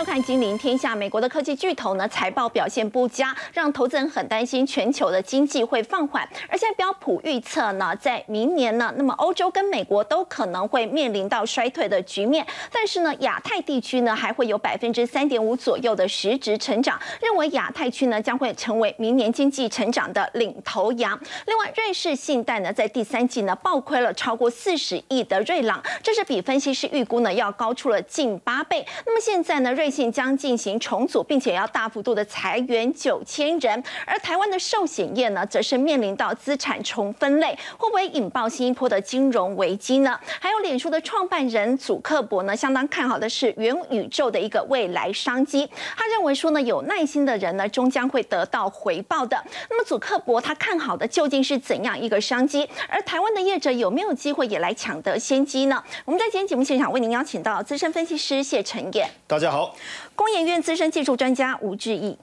收看《金陵天下》。美国的科技巨头呢，财报表现不佳，让投资人很担心全球的经济会放缓。而现在标普预测呢，在明年呢，那么欧洲跟美国都可能会面临到衰退的局面。但是呢，亚太地区呢，还会有百分之三点五左右的实质成长，认为亚太区呢将会成为明年经济成长的领头羊。另外，瑞士信贷呢，在第三季呢暴亏了超过四十亿的瑞郎，这是比分析师预估呢要高出了近八倍。那么现在呢，瑞信将进行重组，并且要大幅度的裁员九千人。而台湾的寿险业呢，则是面临到资产重分类，会不会引爆新一波的金融危机呢？还有脸书的创办人祖克伯呢，相当看好的是元宇宙的一个未来商机。他认为说呢，有耐心的人呢，终将会得到回报的。那么祖克伯他看好的究竟是怎样一个商机？而台湾的业者有没有机会也来抢得先机呢？我们在今天节目现场为您邀请到资深分析师谢晨燕。大家好，工研院资深技术专家吴志毅，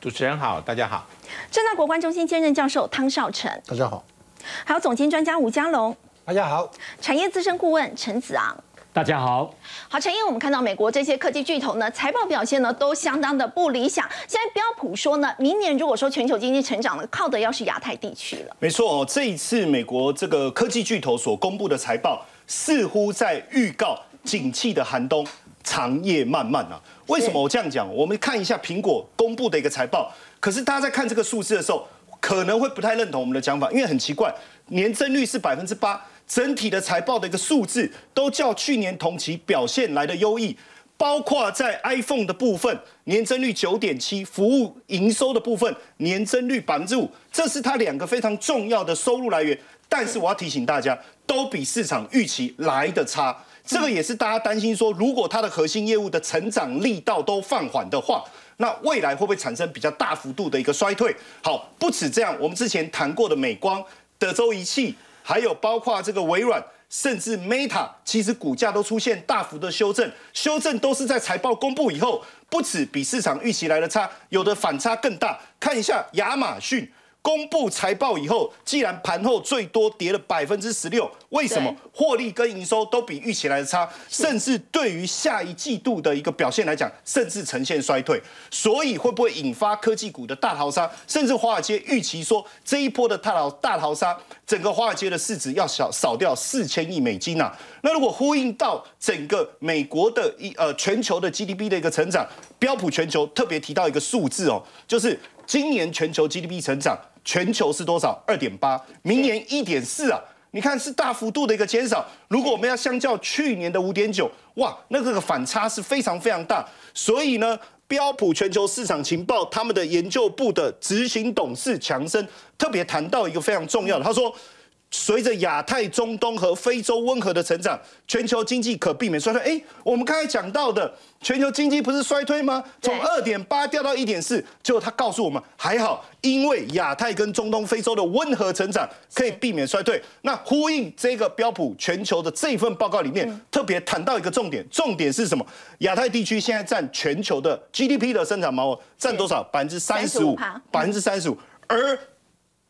主持人好，大家好，正大国关中心兼任教授汤少成，大家好，还有总监专家吴家龙，大家好，产业资深顾问陈子昂，大家好。好，陈燕，我们看到美国这些科技巨头呢，财报表现呢都相当的不理想。现在标普说呢，明年如果说全球经济成长呢，靠的要是亚太地区了。没错哦，这一次美国这个科技巨头所公布的财报，似乎在预告景气的寒冬。长夜漫漫啊！为什么我这样讲？我们看一下苹果公布的一个财报。可是大家在看这个数字的时候，可能会不太认同我们的讲法，因为很奇怪，年增率是百分之八，整体的财报的一个数字都较去年同期表现来的优异。包括在 iPhone 的部分，年增率九点七；服务营收的部分，年增率百分之五。这是它两个非常重要的收入来源。但是我要提醒大家，都比市场预期来的差。这个也是大家担心说，如果它的核心业务的成长力道都放缓的话，那未来会不会产生比较大幅度的一个衰退？好，不止这样，我们之前谈过的美光、德州仪器，还有包括这个微软，甚至 Meta，其实股价都出现大幅的修正，修正都是在财报公布以后，不止比市场预期来的差，有的反差更大。看一下亚马逊。公布财报以后，既然盘后最多跌了百分之十六，为什么获利跟营收都比预期来的差？甚至对于下一季度的一个表现来讲，甚至呈现衰退。所以会不会引发科技股的大逃杀？甚至华尔街预期说，这一波的大逃大逃杀，整个华尔街的市值要少少掉四千亿美金呐。那如果呼应到整个美国的一呃全球的 GDP 的一个成长，标普全球特别提到一个数字哦，就是今年全球 GDP 成长。全球是多少？二点八，明年一点四啊！你看是大幅度的一个减少。如果我们要相较去年的五点九，哇，那这个反差是非常非常大。所以呢，标普全球市场情报他们的研究部的执行董事强生特别谈到一个非常重要的，他说。随着亚太、中东和非洲温和的成长，全球经济可避免衰退。哎，我们刚才讲到的全球经济不是衰退吗？从二点八掉到一点四，结果他告诉我们还好，因为亚太跟中东、非洲的温和成长可以避免衰退。那呼应这个标普全球的这份报告里面，特别谈到一个重点，重点是什么？亚太地区现在占全球的 GDP 的生产毛额占多少？百分之三十五，百分之三十五，而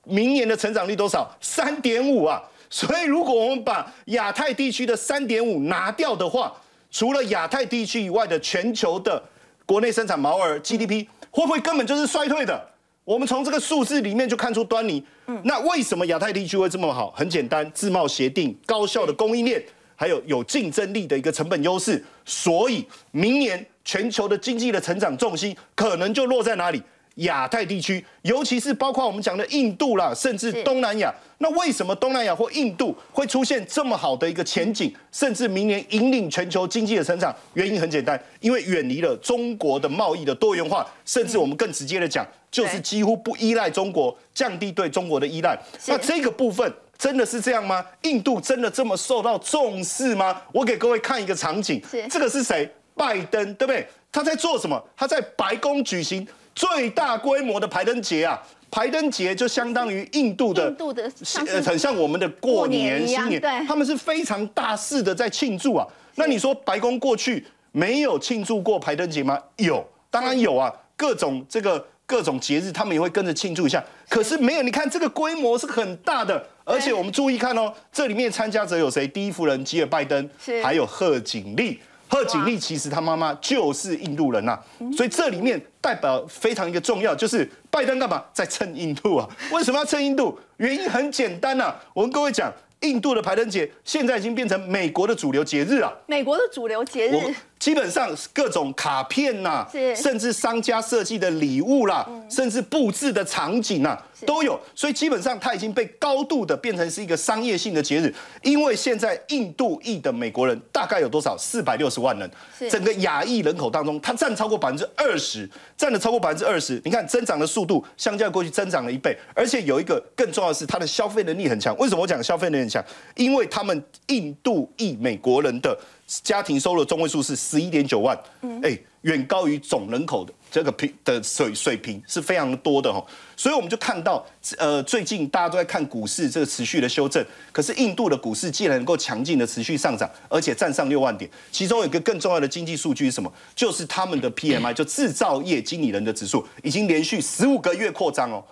明年的成长率多少？三点五啊！所以如果我们把亚太地区的三点五拿掉的话，除了亚太地区以外的全球的国内生产毛额 GDP 会不会根本就是衰退的？我们从这个数字里面就看出端倪。嗯那为什么亚太地区会这么好？很简单，自贸协定、高效的供应链，还有有竞争力的一个成本优势。所以明年全球的经济的成长重心可能就落在哪里？亚太地区，尤其是包括我们讲的印度啦，甚至东南亚。那为什么东南亚或印度会出现这么好的一个前景，甚至明年引领全球经济的成长？原因很简单，因为远离了中国的贸易的多元化，甚至我们更直接的讲，就是几乎不依赖中国，降低对中国的依赖。那这个部分真的是这样吗？印度真的这么受到重视吗？我给各位看一个场景，这个是谁？拜登，对不对？他在做什么？他在白宫举行。最大规模的排灯节啊，排灯节就相当于印度的，印度的，呃，很像我们的过年新年，他们是非常大肆的在庆祝啊。那你说白宫过去没有庆祝过排灯节吗？有，当然有啊，各种这个各种节日，他们也会跟着庆祝一下。可是没有，你看这个规模是很大的，而且我们注意看哦，这里面参加者有谁？第一夫人吉尔拜登，还有贺锦丽。贺锦丽其实他妈妈就是印度人呐，所以这里面代表非常一个重要，就是拜登干嘛在蹭印度啊？为什么要蹭印度？原因很简单呐，我跟各位讲。印度的排灯节现在已经变成美国的主流节日啊！美国的主流节日。基本上各种卡片呐，甚至商家设计的礼物啦，甚至布置的场景呐，都有。所以基本上它已经被高度的变成是一个商业性的节日。因为现在印度裔的美国人大概有多少？四百六十万人，整个亚裔人口当中，它占超过百分之二十，占了超过百分之二十。你看增长的速度，相较过去增长了一倍。而且有一个更重要的是，它的消费能力很强。为什么我讲消费能力很强？因为他们印度裔美国人的。家庭收入中位数是十一点九万，哎，远高于总人口的这个平的水水平是非常多的哈，所以我们就看到，呃，最近大家都在看股市这个持续的修正，可是印度的股市既然能够强劲的持续上涨，而且站上六万点，其中有一个更重要的经济数据是什么？就是他们的 PMI，就制造业经理人的指数，已经连续十五个月扩张哦。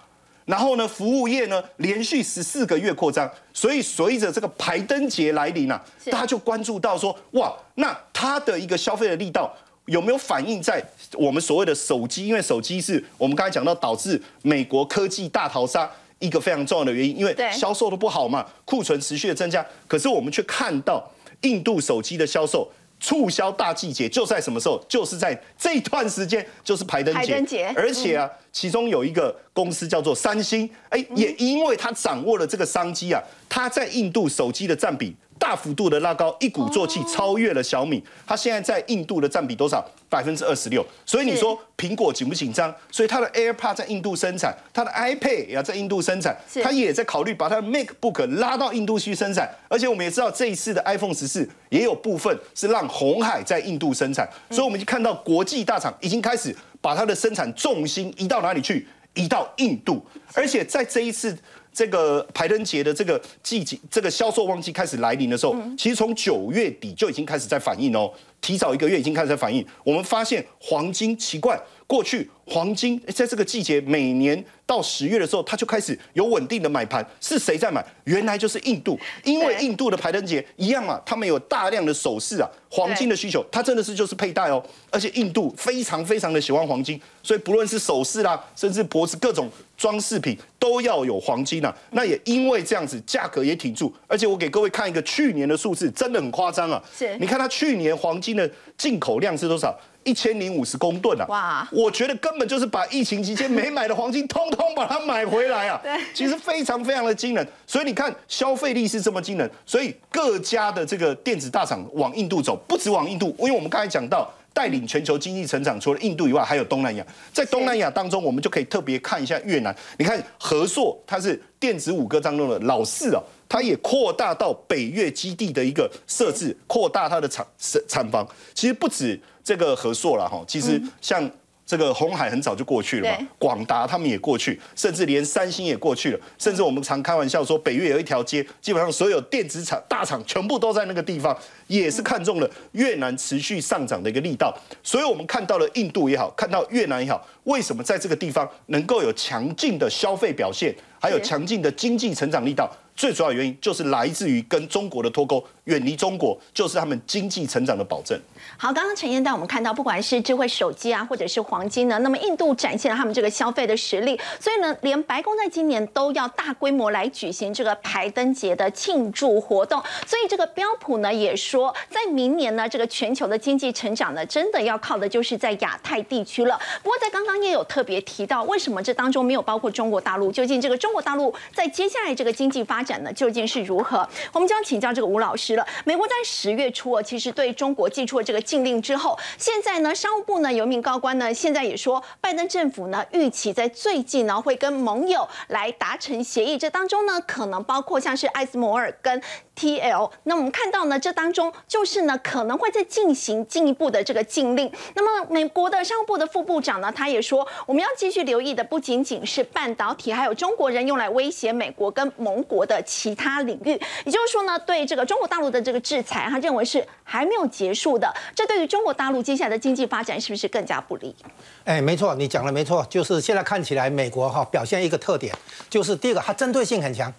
然后呢，服务业呢连续十四个月扩张，所以随着这个排灯节来临啊，大家就关注到说，哇，那它的一个消费的力道有没有反映在我们所谓的手机？因为手机是我们刚才讲到导致美国科技大逃杀一个非常重要的原因，因为销售的不好嘛，库存持续的增加。可是我们却看到印度手机的销售。促销大季节就在什么时候？就是在这一段时间，就是排灯节。而且啊，其中有一个公司叫做三星，哎，也因为它掌握了这个商机啊，它在印度手机的占比。大幅度的拉高，一鼓作气超越了小米。它现在在印度的占比多少？百分之二十六。所以你说苹果紧不紧张？所以它的 AirPod 在印度生产，它的 iPad 也要在印度生产，它也在考虑把它的 MacBook 拉到印度去生产。而且我们也知道，这一次的 iPhone 十四也有部分是让红海在印度生产。所以我们就看到国际大厂已经开始把它的生产重心移到哪里去？移到印度。而且在这一次。这个排灯节的这个季节，这个销售旺季开始来临的时候，其实从九月底就已经开始在反应哦，提早一个月已经开始在反应。我们发现黄金奇怪，过去黄金在这个季节每年。到十月的时候，它就开始有稳定的买盘，是谁在买？原来就是印度，因为印度的排灯节一样嘛，他们有大量的首饰啊，黄金的需求，它真的是就是佩戴哦，而且印度非常非常的喜欢黄金，所以不论是首饰啦，甚至脖子各种装饰品都要有黄金啊。那也因为这样子，价格也挺住，而且我给各位看一个去年的数字，真的很夸张啊。是，你看它去年黄金的进口量是多少？一千零五十公吨啊！哇，我觉得根本就是把疫情期间没买的黄金，通通把它买回来啊！对，其实非常非常的惊人。所以你看，消费力是这么惊人，所以各家的这个电子大厂往印度走，不止往印度，因为我们刚才讲到带领全球经济成长，除了印度以外，还有东南亚。在东南亚当中，我们就可以特别看一下越南。你看，和硕它是电子五哥当中的老四啊，它也扩大到北越基地的一个设置，扩大它的厂厂房。其实不止。这个合作了哈，其实像这个红海很早就过去了嘛，广达他们也过去，甚至连三星也过去了，甚至我们常开玩笑说，北越有一条街，基本上所有电子厂大厂全部都在那个地方，也是看中了越南持续上涨的一个力道，所以我们看到了印度也好，看到越南也好，为什么在这个地方能够有强劲的消费表现，还有强劲的经济成长力道？最主要原因就是来自于跟中国的脱钩，远离中国就是他们经济成长的保证。好，刚刚陈燕带我们看到，不管是智慧手机啊，或者是黄金呢，那么印度展现了他们这个消费的实力，所以呢，连白宫在今年都要大规模来举行这个排灯节的庆祝活动。所以这个标普呢也说，在明年呢，这个全球的经济成长呢，真的要靠的就是在亚太地区了。不过在刚刚也有特别提到，为什么这当中没有包括中国大陆？究竟这个中国大陆在接下来这个经济发展呢，究竟是如何？我们将请教这个吴老师了。美国在十月初啊，其实对中国寄出了这个禁令之后，现在呢，商务部呢有一名高官呢，现在也说，拜登政府呢预期在最近呢会跟盟友来达成协议，这当中呢可能包括像是艾斯摩尔跟。T L，那我们看到呢，这当中就是呢，可能会再进行进一步的这个禁令。那么，美国的商务部的副部长呢，他也说，我们要继续留意的不仅仅是半导体，还有中国人用来威胁美国跟盟国的其他领域。也就是说呢，对这个中国大陆的这个制裁，他认为是还没有结束的。这对于中国大陆接下来的经济发展是不是更加不利？哎，没错，你讲的没错，就是现在看起来，美国哈表现一个特点，就是第一个，它针对性很强。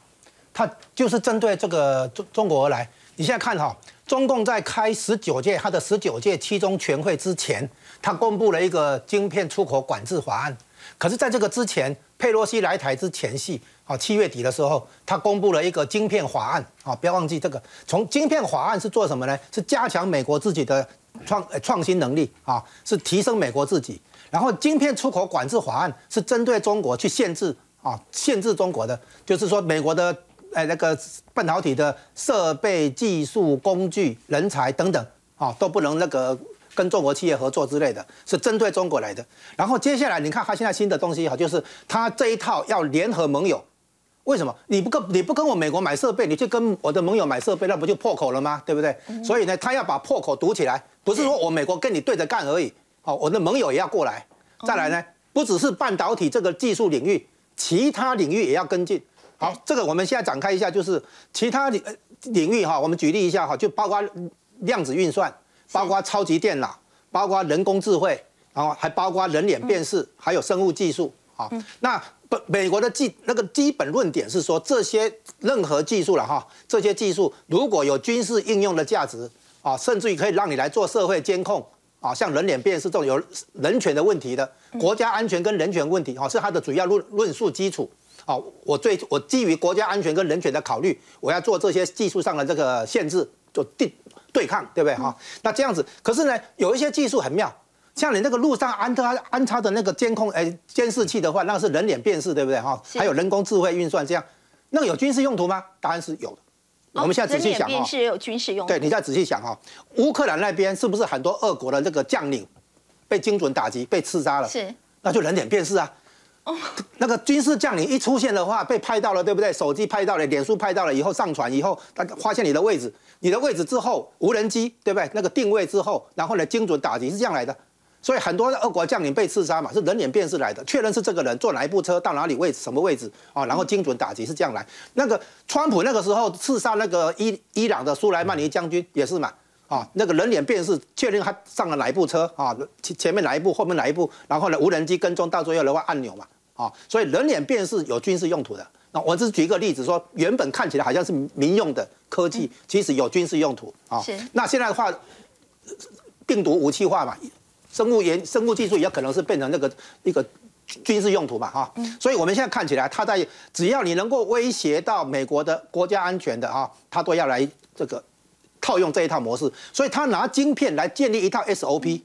它就是针对这个中中国而来，你现在看哈，中共在开十九届它的十九届七中全会之前，它公布了一个晶片出口管制法案。可是，在这个之前，佩洛西来台之前夕，啊，七月底的时候，他公布了一个晶片法案。啊，不要忘记这个。从晶片法案是做什么呢？是加强美国自己的创创新能力啊，是提升美国自己。然后，晶片出口管制法案是针对中国去限制啊，限制中国的，就是说美国的。哎，那个半导体的设备、技术、工具、人才等等，啊，都不能那个跟中国企业合作之类的，是针对中国来的。然后接下来你看，他现在新的东西哈，就是他这一套要联合盟友。为什么？你不跟你不跟我美国买设备，你去跟我的盟友买设备，那不就破口了吗？对不对？所以呢，他要把破口堵起来，不是说我美国跟你对着干而已，好，我的盟友也要过来。再来呢，不只是半导体这个技术领域，其他领域也要跟进。好，这个我们现在展开一下，就是其他领领域哈，我们举例一下哈，就包括量子运算，包括超级电脑，包括人工智慧，然后还包括人脸辨识，还有生物技术。好，那本美国的基那个基本论点是说，这些任何技术了哈，这些技术如果有军事应用的价值啊，甚至于可以让你来做社会监控啊，像人脸辨识这种有人权的问题的，国家安全跟人权问题哈，是它的主要论论述基础。好，我最我基于国家安全跟人权的考虑，我要做这些技术上的这个限制，就对对抗，对不对哈？那这样子，可是呢，有一些技术很妙，像你那个路上安插安插的那个监控诶监视器的话，那是人脸辨识，对不对哈？还有人工智慧运算，这样那个有军事用途吗？答案是有的。我们现在仔细想哈，是有军事用。对，你再仔细想哈，乌克兰那边是不是很多俄国的这个将领被精准打击被刺杀了？是，那就人脸辨识啊。那个军事将领一出现的话，被拍到了，对不对？手机拍到了，脸书拍到了，以后上传以后，他发现你的位置，你的位置之后，无人机，对不对？那个定位之后，然后呢，精准打击是这样来的。所以很多俄国将领被刺杀嘛，是人脸辨识来的，确认是这个人坐哪一部车到哪里位置什么位置啊，然后精准打击是这样来。那个川普那个时候刺杀那个伊伊朗的苏莱曼尼将军也是嘛，啊，那个人脸辨识确认他上了哪一部车啊，前前面哪一部，后面哪一部，然后呢，无人机跟踪到最后的话按钮嘛。啊，所以人脸辨识有军事用途的。那我只是举一个例子，说原本看起来好像是民用的科技，其实有军事用途啊。是。那现在的话，病毒武器化嘛，生物研生物技术也可能是变成那个一个军事用途嘛，哈。所以我们现在看起来，它在只要你能够威胁到美国的国家安全的啊，它都要来这个套用这一套模式。所以他拿晶片来建立一套 SOP。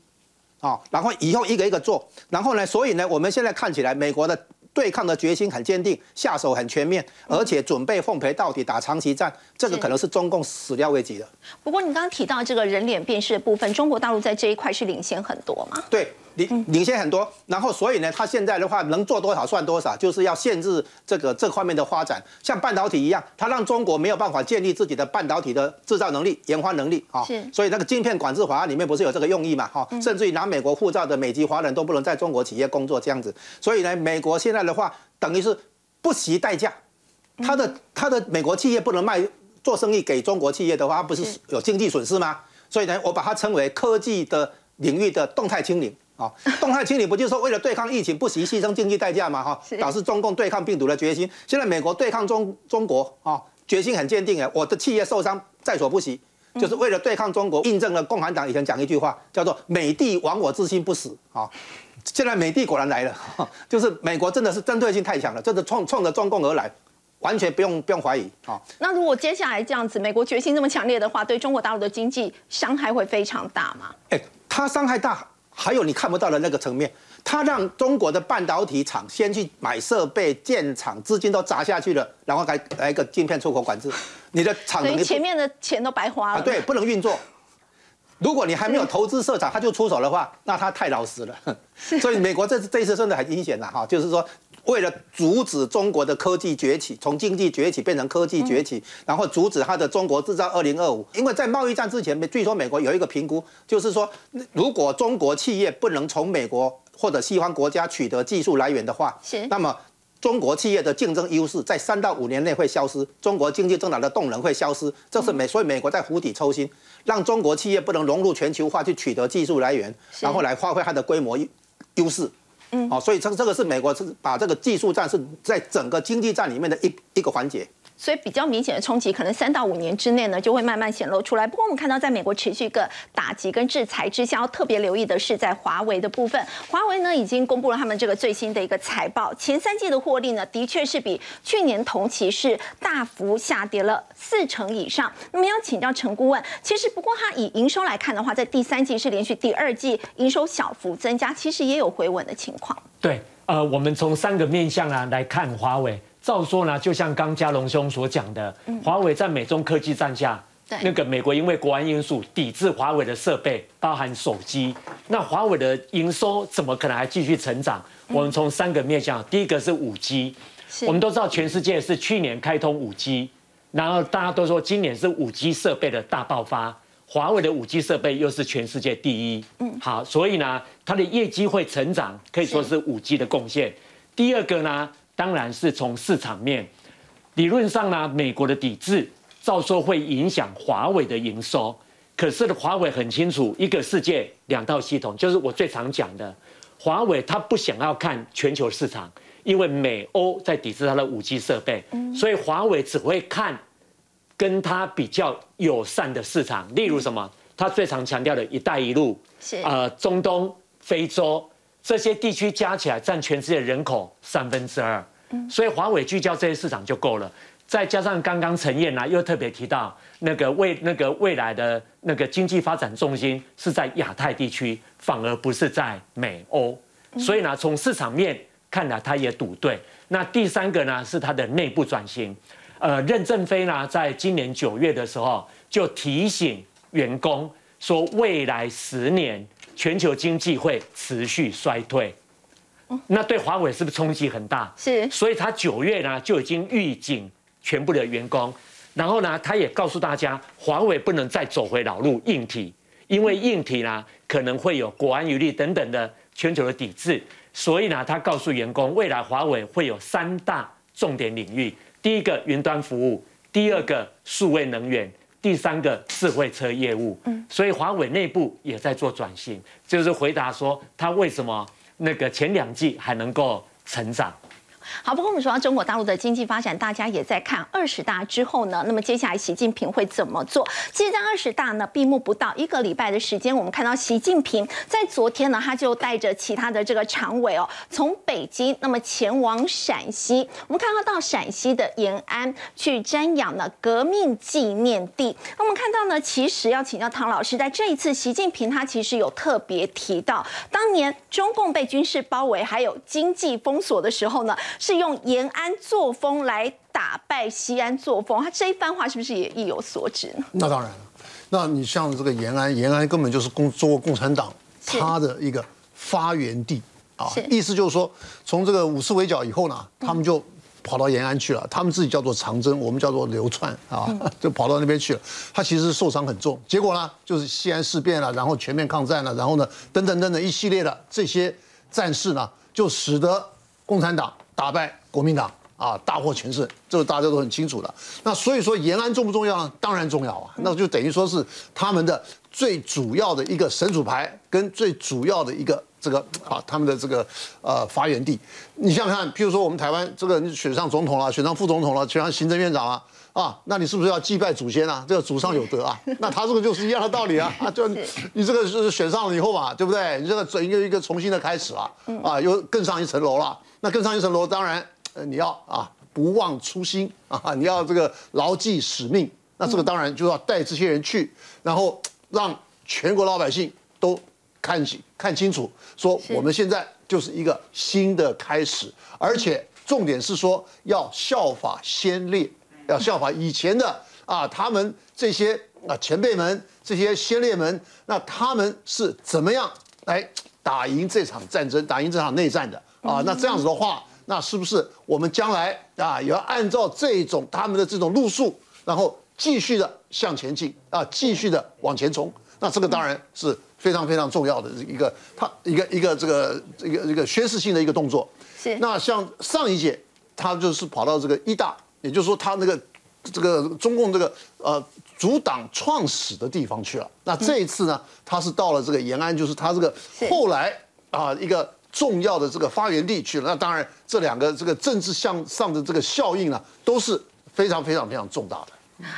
啊，然后以后一个一个做，然后呢，所以呢，我们现在看起来美国的对抗的决心很坚定，下手很全面，而且准备奉陪到底，打长期战，这个可能是中共始料未及的。不过你刚刚提到这个人脸辨识的部分，中国大陆在这一块是领先很多吗？对。领领先很多，然后所以呢，他现在的话能做多少算多少，就是要限制这个这方面的发展，像半导体一样，它让中国没有办法建立自己的半导体的制造能力、研发能力啊。是。所以那个晶片管制法案里面不是有这个用意嘛？哈，甚至于拿美国护照的美籍华人都不能在中国企业工作这样子。所以呢，美国现在的话等于是不惜代价，它的它的美国企业不能卖做生意给中国企业的话，不是有经济损失吗？所以呢，我把它称为科技的领域的动态清零。啊，动态清理不就是说为了对抗疫情不惜牺牲经济代价吗？哈，表示中共对抗病毒的决心。现在美国对抗中中国啊，决心很坚定哎，我的企业受伤在所不惜，就是为了对抗中国，印证了共产党以前讲一句话，叫做“美帝亡我之心不死”啊。现在美帝果然来了，就是美国真的是针对性太强了，这是冲冲着中共而来，完全不用不用怀疑啊。那如果接下来这样子，美国决心这么强烈的话，对中国大陆的经济伤害会非常大吗？哎，它伤害大。还有你看不到的那个层面，他让中国的半导体厂先去买设备建厂，资金都砸下去了，然后来来一个晶片出口管制，你的厂所以前面的钱都白花了。对，不能运作。如果你还没有投资设厂，他就出手的话，那他太老实了。所以美国这这一次真的很阴险了哈，就是说。为了阻止中国的科技崛起，从经济崛起变成科技崛起，然后阻止它的中国制造二零二五。因为在贸易战之前，据说美国有一个评估，就是说，如果中国企业不能从美国或者西方国家取得技术来源的话，是，那么中国企业的竞争优势在三到五年内会消失，中国经济增长的动能会消失。这是美，所以美国在釜底抽薪，让中国企业不能融入全球化去取得技术来源，然后来发挥它的规模优势。嗯好，所以这这个是美国是把这个技术战是在整个经济战里面的一一个环节。所以比较明显的冲击，可能三到五年之内呢，就会慢慢显露出来。不过我们看到，在美国持续一个打击跟制裁之下，要特别留意的是在华为的部分。华为呢已经公布了他们这个最新的一个财报，前三季的获利呢，的确是比去年同期是大幅下跌了四成以上。那么要请教陈顾问，其实不过它以营收来看的话，在第三季是连续第二季营收小幅增加，其实也有回稳的情况。对，呃，我们从三个面向啊来看华为。照说呢，就像刚嘉龙兄所讲的，华为在美中科技战下，那个美国因为国安因素抵制华为的设备，包含手机，那华为的营收怎么可能还继续成长？我们从三个面向，第一个是五 G，我们都知道全世界是去年开通五 G，然后大家都说今年是五 G 设备的大爆发。华为的五 G 设备又是全世界第一，嗯，好，所以呢，它的业绩会成长，可以说是五 G 的贡献。第二个呢，当然是从市场面，理论上呢，美国的抵制照说会影响华为的营收，可是呢，华为很清楚，一个世界两套系统，就是我最常讲的，华为它不想要看全球市场，因为美欧在抵制它的五 G 设备，所以华为只会看。跟它比较友善的市场，例如什么？他最常强调的一带一路，是呃中东、非洲这些地区加起来占全世界人口三分之二，所以华为聚焦这些市场就够了。再加上刚刚陈燕呢又特别提到，那个未那个未来的那个经济发展重心是在亚太地区，反而不是在美欧，所以呢从市场面看来，他也赌对。那第三个呢是他的内部转型。呃，任正非呢，在今年九月的时候就提醒员工说，未来十年全球经济会持续衰退。那对华为是不是冲击很大？是。所以他九月呢就已经预警全部的员工，然后呢，他也告诉大家，华为不能再走回老路，硬体，因为硬体呢可能会有国安余力等等的全球的抵制。所以呢，他告诉员工，未来华为会有三大重点领域。第一个云端服务，第二个数位能源，第三个智慧车业务。嗯，所以华为内部也在做转型，就是回答说，它为什么那个前两季还能够成长。好，不过我们说到中国大陆的经济发展，大家也在看二十大之后呢，那么接下来习近平会怎么做？其实，在二十大呢闭幕不到一个礼拜的时间，我们看到习近平在昨天呢，他就带着其他的这个常委哦，从北京那么前往陕西，我们看到到陕西的延安去瞻仰呢革命纪念地。那我们看到呢，其实要请教唐老师，在这一次习近平他其实有特别提到，当年中共被军事包围还有经济封锁的时候呢。是用延安作风来打败西安作风，他这一番话是不是也意有所指呢？那当然了，那你像这个延安，延安根本就是共中国共产党他的一个发源地啊，意思就是说，从这个五四围剿以后呢，他们就跑到延安去了，他们自己叫做长征，我们叫做流窜啊，就跑到那边去了。他其实受伤很重，结果呢，就是西安事变了，然后全面抗战了，然后呢，等等等等一系列的这些战事呢，就使得共产党。打败国民党啊，大获全胜，这个大家都很清楚的。那所以说延安重不重要呢？当然重要啊，那就等于说是他们的最主要的一个神主牌，跟最主要的一个这个啊，他们的这个呃发源地。你想想看，譬如说我们台湾这个你选上总统了，选上副总统了，选上行政院长了啊，那你是不是要祭拜祖先啊？这个祖上有德啊？那他这个就是一样的道理啊，啊，就你这个是选上了以后嘛，对不对？你这个整一个一个重新的开始了，啊，又更上一层楼了。那更上一层楼，当然，呃，你要啊不忘初心啊，你要这个牢记使命。那这个当然就要带这些人去，然后让全国老百姓都看清看清楚，说我们现在就是一个新的开始，而且重点是说要效法先烈，要效法以前的啊，他们这些啊前辈们、这些先烈们，那他们是怎么样来打赢这场战争、打赢这场内战的？啊，那这样子的话，那是不是我们将来啊也要按照这种他们的这种路数，然后继续的向前进啊，继续的往前冲？那这个当然是非常非常重要的一个，他一个一个这个一个一个宣示性的一个动作。是。那像上一届，他就是跑到这个一大，也就是说他那个这个中共这个呃主党创始的地方去了。那这一次呢，他是到了这个延安，就是他这个后来啊一个。重要的这个发源地去了，那当然这两个这个政治向上的这个效应呢，都是非常非常非常重大的。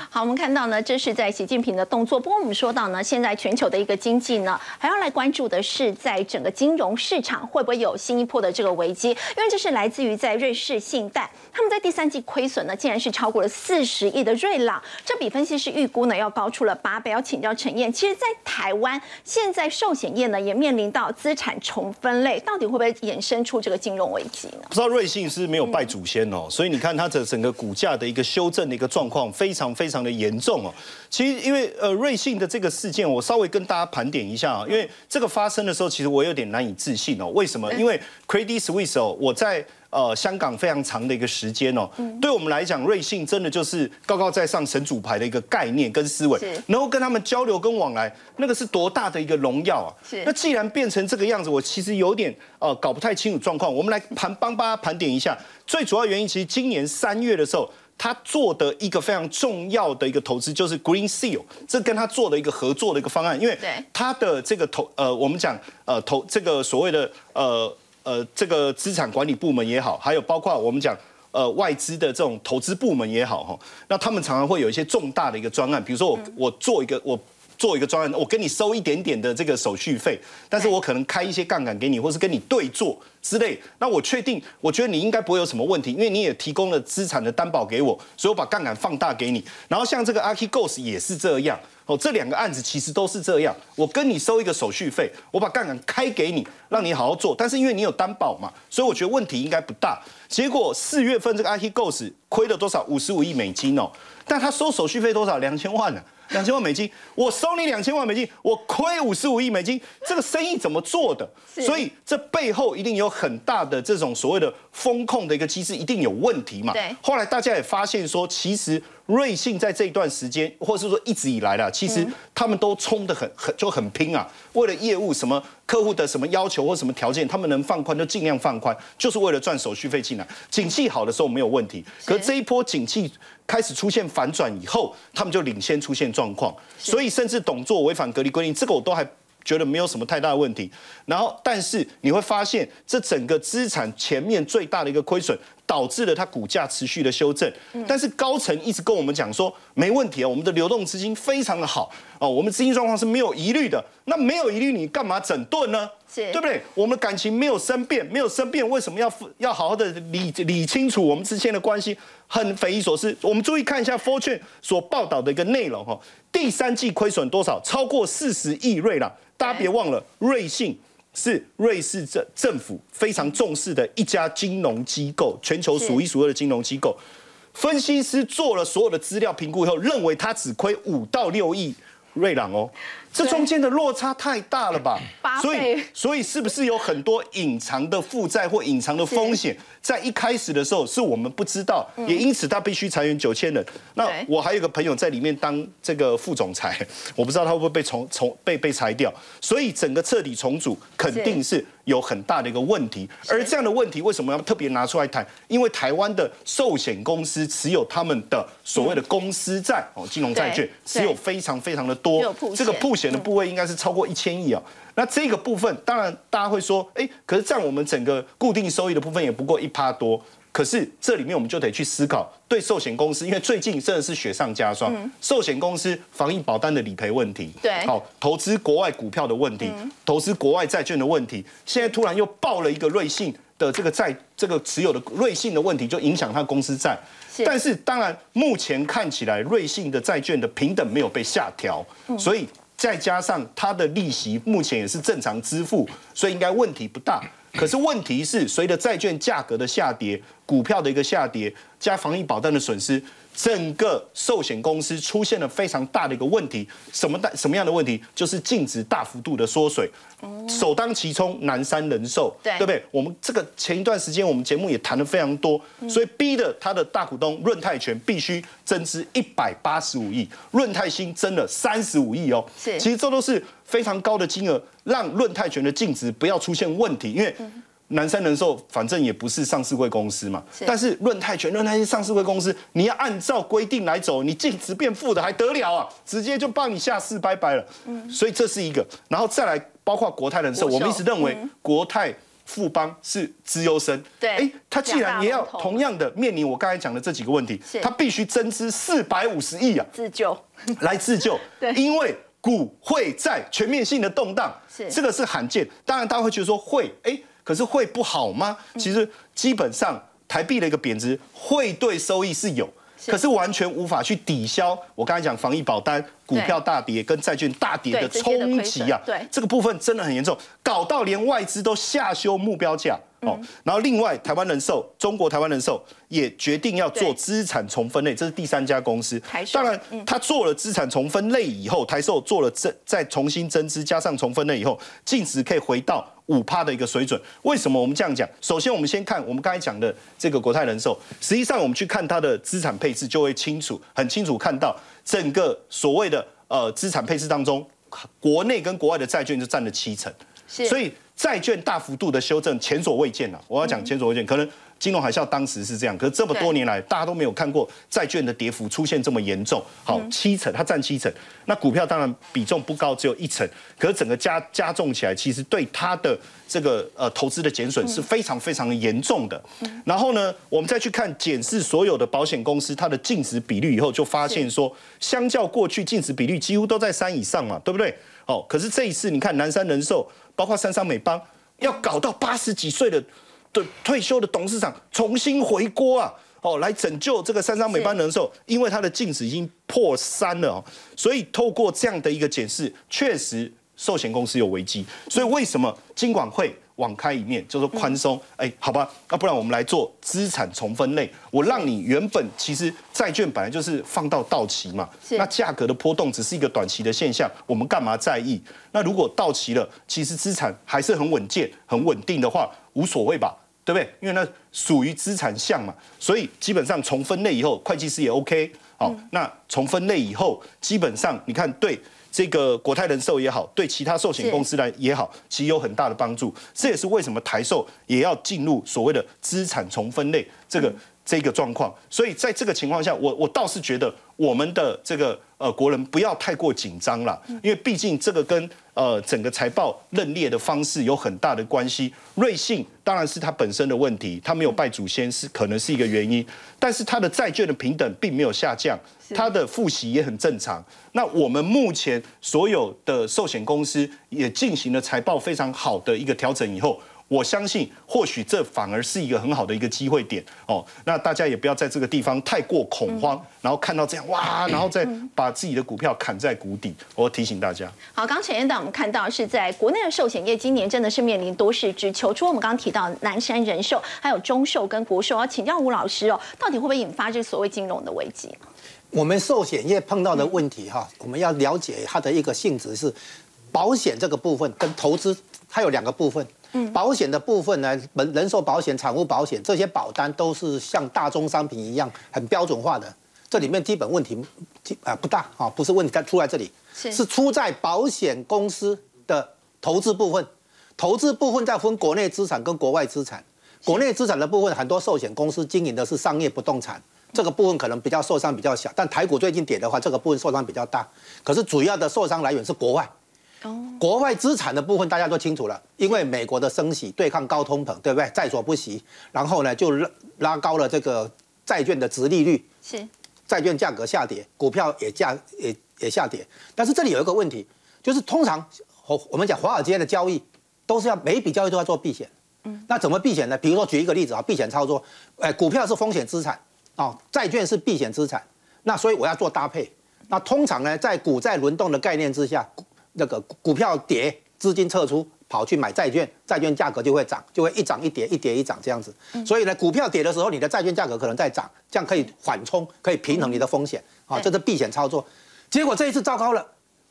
好，我们看到呢，这是在习近平的动作。不过我们说到呢，现在全球的一个经济呢，还要来关注的是，在整个金融市场会不会有新一波的这个危机？因为这是来自于在瑞士信贷，他们在第三季亏损呢，竟然是超过了四十亿的瑞朗，这比分析师预估呢要高出了八倍。要请教陈燕，其实，在台湾现在寿险业呢也面临到资产重分类，到底会不会衍生出这个金融危机呢？不知道瑞信是没有拜祖先哦，所以你看它的整个股价的一个修正的一个状况非常。非常的严重哦，其实因为呃瑞信的这个事件，我稍微跟大家盘点一下啊，因为这个发生的时候，其实我有点难以置信哦。为什么？因为 Credit Suisse 哦，我在呃香港非常长的一个时间哦，对我们来讲，瑞信真的就是高高在上神主牌的一个概念跟思维，能够跟他们交流跟往来，那个是多大的一个荣耀啊！那既然变成这个样子，我其实有点呃搞不太清楚状况。我们来盘帮大家盘点一下，最主要原因其实今年三月的时候。他做的一个非常重要的一个投资就是 Green Seal，这跟他做的一个合作的一个方案，因为他的这个投呃，我们讲呃投这个所谓的呃呃这个资产管理部门也好，还有包括我们讲呃外资的这种投资部门也好哈，那他们常常会有一些重大的一个专案，比如说我我做一个我。做一个专案，我跟你收一点点的这个手续费，但是我可能开一些杠杆给你，或是跟你对做之类。那我确定，我觉得你应该不会有什么问题，因为你也提供了资产的担保给我，所以我把杠杆放大给你。然后像这个 Archegos 也是这样，哦，这两个案子其实都是这样。我跟你收一个手续费，我把杠杆开给你，让你好好做。但是因为你有担保嘛，所以我觉得问题应该不大。结果四月份这个 Archegos 亏了多少？五十五亿美金哦，但他收手续费多少？两千万呢？两千万美金，我收你两千万美金，我亏五十五亿美金，这个生意怎么做的？所以这背后一定有很大的这种所谓的风控的一个机制，一定有问题嘛？对。后来大家也发现说，其实瑞信在这一段时间，或者是说一直以来啦，其实他们都冲得很很就很拼啊，为了业务什么客户的什么要求或什么条件，他们能放宽就尽量放宽，就是为了赚手续费进来。景气好的时候没有问题，可这一波景气。开始出现反转以后，他们就领先出现状况，所以甚至董座违反隔离规定，这个我都还觉得没有什么太大的问题。然后，但是你会发现，这整个资产前面最大的一个亏损。导致了它股价持续的修正，但是高层一直跟我们讲说没问题啊，我们的流动资金非常的好哦，我们资金状况是没有疑虑的。那没有疑虑，你干嘛整顿呢？对不对？我们的感情没有生变，没有生变，为什么要要好好的理理清楚我们之间的关系？很匪夷所思。我们注意看一下 Fortune 所报道的一个内容哈，第三季亏损多少？超过四十亿瑞郎。大家别忘了，瑞信。是瑞士政政府非常重视的一家金融机构，全球数一数二的金融机构。分析师做了所有的资料评估以后，认为它只亏五到六亿瑞朗哦。这中间的落差太大了吧？所以，所以是不是有很多隐藏的负债或隐藏的风险，在一开始的时候是我们不知道，也因此他必须裁员九千人。那我还有个朋友在里面当这个副总裁，我不知道他会不会被重重被被裁掉。所以整个彻底重组肯定是有很大的一个问题。而这样的问题为什么要特别拿出来谈？因为台湾的寿险公司持有他们的所谓的公司债哦，金融债券持有非常非常的多，这个铺。险的部位应该是超过一千亿啊，那这个部分当然大家会说，哎，可是占我们整个固定收益的部分也不过一趴多，可是这里面我们就得去思考，对寿险公司，因为最近真的是雪上加霜，寿险公司防疫保单的理赔问题，对，好，投资国外股票的问题，投资国外债券的问题，现在突然又爆了一个瑞信的这个债，这个持有的瑞信的问题，就影响他公司债，但是当然目前看起来瑞信的债券的平等没有被下调，所以。再加上它的利息目前也是正常支付，所以应该问题不大。可是问题是，随着债券价格的下跌，股票的一个下跌，加防疫保单的损失。整个寿险公司出现了非常大的一个问题，什么大什么样的问题？就是净值大幅度的缩水，首当其冲南山人寿，对不对？我们这个前一段时间我们节目也谈了非常多，所以逼的他的大股东润泰全必须增资一百八十五亿，润泰新增了三十五亿哦，是，其实这都是非常高的金额，让润泰全的净值不要出现问题，因为。南山人寿反正也不是上市贵公司嘛，但是论泰全、论泰是上市贵公司，你要按照规定来走，你净值变负的还得了啊？直接就帮你下市拜拜了。嗯，所以这是一个，然后再来包括国泰人寿，我们一直认为国泰富邦是资优生，对，哎，他既然也要同样的面临我刚才讲的这几个问题，他必须增资四百五十亿啊，自救，来自救，对，因为股会在全面性的动荡，是。这个是罕见，当然大家会觉得说会，哎，可是会不好吗？其实基本上台币的一个贬值，会对收益是有。可是完全无法去抵消我刚才讲防疫保单股票大跌跟债券大跌的冲击啊！对，这个部分真的很严重，搞到连外资都下修目标价哦。然后另外台湾人寿、中国台湾人寿也决定要做资产重分类，这是第三家公司。当然，他做了资产重分类以后，台寿做了增再重新增资，加上重分类以后，净值可以回到。五趴的一个水准，为什么我们这样讲？首先，我们先看我们刚才讲的这个国泰人寿，实际上我们去看它的资产配置，就会清楚、很清楚看到整个所谓的呃资产配置当中，国内跟国外的债券就占了七成，所以债券大幅度的修正前所未见了。我要讲前所未见，可能。金融海啸当时是这样，可是这么多年来，大家都没有看过债券的跌幅出现这么严重。好，七成，它占七成。那股票当然比重不高，只有一成，可是整个加加重起来，其实对它的这个呃投资的减损是非常非常严重的。然后呢，我们再去看检视所有的保险公司它的净值比率以后，就发现说，相较过去净值比率几乎都在三以上嘛，对不对？哦，可是这一次你看南山人寿，包括三商美邦，要搞到八十几岁的。的退休的董事长重新回锅啊，哦，来拯救这个三商美邦人寿，因为它的净值已经破三了，所以透过这样的一个检视，确实寿险公司有危机，所以为什么金管会网开一面，就是宽松？哎，好吧，那不然我们来做资产重分类，我让你原本其实债券本来就是放到到期嘛，那价格的波动只是一个短期的现象，我们干嘛在意？那如果到期了，其实资产还是很稳健、很稳定的话，无所谓吧？对不对？因为那属于资产项嘛，所以基本上重分类以后，会计师也 OK。好，那重分类以后，基本上你看对这个国泰人寿也好，对其他寿险公司来也好，其实有很大的帮助。这也是为什么台寿也要进入所谓的资产重分类这个这个状况。所以在这个情况下，我我倒是觉得我们的这个呃国人不要太过紧张了，因为毕竟这个跟。呃，整个财报认列的方式有很大的关系。瑞信当然是它本身的问题，它没有拜祖先是可能是一个原因，但是它的债券的平等并没有下降，它的付息也很正常。那我们目前所有的寿险公司也进行了财报非常好的一个调整以后。我相信，或许这反而是一个很好的一个机会点哦。那大家也不要在这个地方太过恐慌，然后看到这样哇，然后再把自己的股票砍在谷底。我提醒大家。好，刚前一段我们看到是在国内的寿险业，今年真的是面临多事之秋。除了我们刚刚提到南山人寿，还有中寿跟国寿，要请教吴老师哦，到底会不会引发这个所谓金融的危机？我们寿险业碰到的问题哈，我们要了解它的一个性质是保险这个部分跟投资，它有两个部分。保险的部分呢，人人寿保险、产物保险这些保单都是像大宗商品一样很标准化的，这里面基本问题啊不大啊，不是问题在出在这里，是。出在保险公司的投资部分，投资部分在分国内资产跟国外资产，国内资产的部分很多寿险公司经营的是商业不动产，这个部分可能比较受伤比较小，但台股最近跌的话，这个部分受伤比较大，可是主要的受伤来源是国外。国外资产的部分大家都清楚了，因为美国的升息对抗高通膨，对不对？在所不惜，然后呢就拉拉高了这个债券的值利率，是债券价格下跌，股票也价也也下跌。但是这里有一个问题，就是通常我我们讲华尔街的交易都是要每一笔交易都要做避险，嗯，那怎么避险呢？比如说举一个例子啊，避险操作，哎，股票是风险资产啊，债券是避险资产，那所以我要做搭配。那通常呢，在股债轮动的概念之下。那个股票跌，资金撤出，跑去买债券，债券价格就会涨，就会一涨一跌，一跌一涨这样子。所以呢，股票跌的时候，你的债券价格可能在涨，这样可以缓冲，可以平衡你的风险。啊，这是避险操作。结果这一次糟糕了，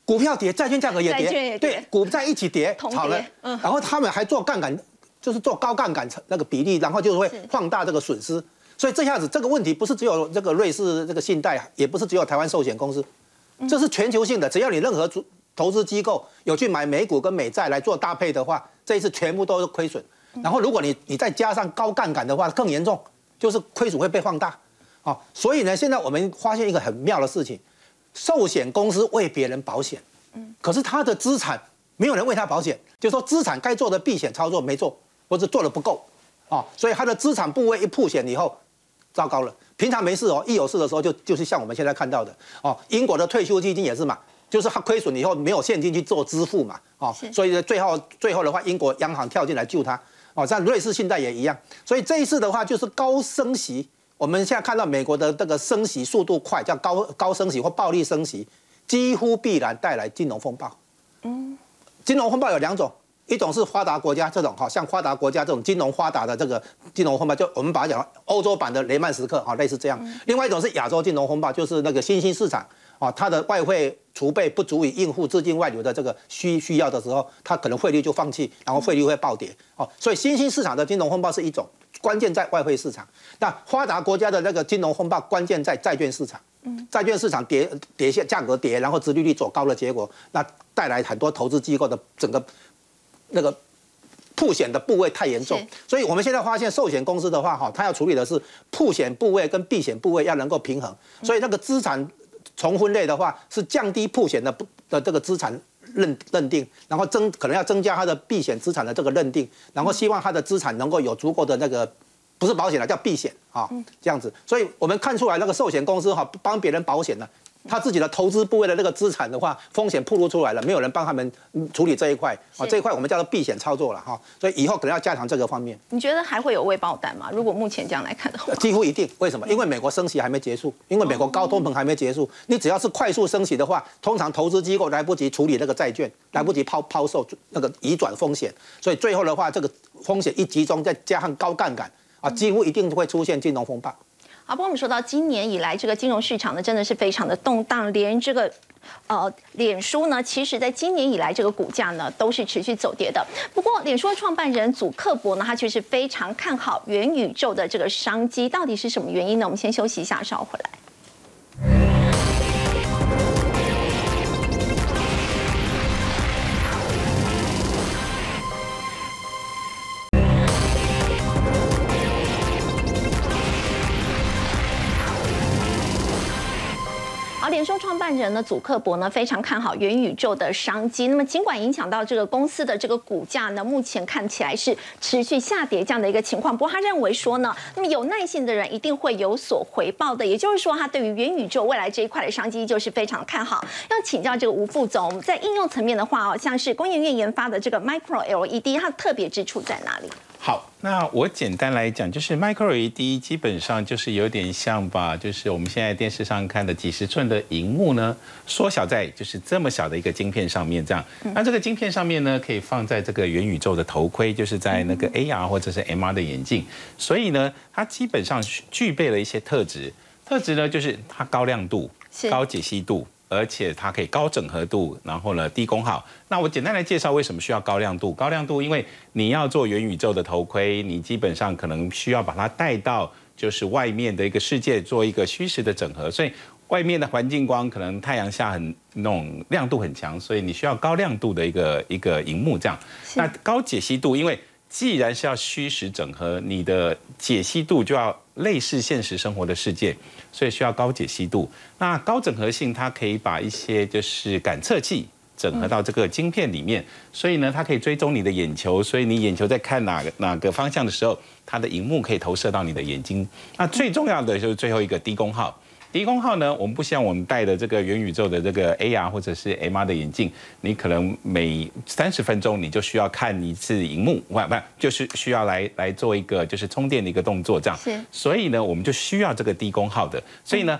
股票跌，债券价格也跌，对，股债一起跌，好了。嗯。然后他们还做杠杆，就是做高杠杆那个比例，然后就会放大这个损失。所以这下子这个问题不是只有这个瑞士这个信贷，也不是只有台湾寿险公司，这是全球性的。只要你任何主投资机构有去买美股跟美债来做搭配的话，这一次全部都是亏损。然后如果你你再加上高杠杆的话，更严重，就是亏损会被放大。啊，所以呢，现在我们发现一个很妙的事情，寿险公司为别人保险，可是他的资产没有人为他保险，就是说资产该做的避险操作没做。或者做的不够，哦，所以他的资产部位一破险以后，糟糕了。平常没事哦，一有事的时候就就是像我们现在看到的哦，英国的退休基金也是嘛，就是它亏损以后没有现金去做支付嘛，哦，所以最后最后的话，英国央行跳进来救它，哦，像瑞士信贷也一样，所以这一次的话就是高升息，我们现在看到美国的这个升息速度快，叫高高升息或暴力升息，几乎必然带来金融风暴。嗯，金融风暴有两种。一种是发达国家这种哈，像发达国家这种金融发达的这个金融风暴，就我们把它讲欧洲版的雷曼时刻哈，类似这样。另外一种是亚洲金融风暴，就是那个新兴市场啊，它的外汇储备不足以应付资金外流的这个需需要的时候，它可能汇率就放弃，然后汇率会暴跌哦。所以新兴市场的金融风暴是一种，关键在外汇市场。那发达国家的那个金融风暴关键在债券市场，债券市场跌跌下价格跌，然后殖利率走高的结果，那带来很多投资机构的整个。那个铺险的部位太严重，所以我们现在发现寿险公司的话，哈，它要处理的是铺险部位跟避险部位要能够平衡，所以那个资产重分类的话，是降低破险的不的这个资产认认定，然后增可能要增加它的避险资产的这个认定，然后希望它的资产能够有足够的那个不是保险了，叫避险啊，这样子，所以我们看出来那个寿险公司哈帮别人保险呢。他自己的投资部位的那个资产的话，风险暴露出来了，没有人帮他们处理这一块啊，这一块我们叫做避险操作了哈，所以以后可能要加强这个方面。你觉得还会有未爆弹吗？如果目前这样来看的话，几乎一定。为什么？因为美国升息还没结束，因为美国高通膨还没结束。你只要是快速升息的话，通常投资机构来不及处理那个债券，来不及抛抛售那个移转风险，所以最后的话，这个风险一集中，再加上高杠杆啊，几乎一定会出现金融风暴。好，不过我们说到今年以来，这个金融市场呢，真的是非常的动荡，连这个呃，脸书呢，其实在今年以来，这个股价呢，都是持续走跌的。不过，脸书的创办人祖克伯呢，他却是非常看好元宇宙的这个商机，到底是什么原因呢？我们先休息一下，稍后回来。脸书创办人呢，祖克伯呢非常看好元宇宙的商机。那么，尽管影响到这个公司的这个股价呢，目前看起来是持续下跌这样的一个情况。不过，他认为说呢，那么有耐心的人一定会有所回报的。也就是说，他对于元宇宙未来这一块的商机就是非常看好。要请教这个吴副总，我们在应用层面的话哦，像是工研院研发的这个 Micro LED，它的特别之处在哪里？好，那我简单来讲，就是 Micro LED 基本上就是有点像把，就是我们现在电视上看的几十寸的荧幕呢，缩小在就是这么小的一个晶片上面，这样。那这个晶片上面呢，可以放在这个元宇宙的头盔，就是在那个 AR 或者是 MR 的眼镜。所以呢，它基本上具备了一些特质，特质呢就是它高亮度、高解析度。而且它可以高整合度，然后呢低功耗。那我简单来介绍为什么需要高亮度。高亮度，因为你要做元宇宙的头盔，你基本上可能需要把它带到就是外面的一个世界做一个虚实的整合，所以外面的环境光可能太阳下很那种亮度很强，所以你需要高亮度的一个一个荧幕这样。那高解析度，因为既然是要虚实整合，你的解析度就要类似现实生活的世界。所以需要高解析度，那高整合性，它可以把一些就是感测器整合到这个晶片里面，所以呢，它可以追踪你的眼球，所以你眼球在看哪个哪个方向的时候，它的荧幕可以投射到你的眼睛。那最重要的就是最后一个低功耗。低功耗呢？我们不像我们戴的这个元宇宙的这个 AR 或者是 MR 的眼镜，你可能每三十分钟你就需要看一次荧幕，不不，就是需要来来做一个就是充电的一个动作这样。是。所以呢，我们就需要这个低功耗的。所以呢，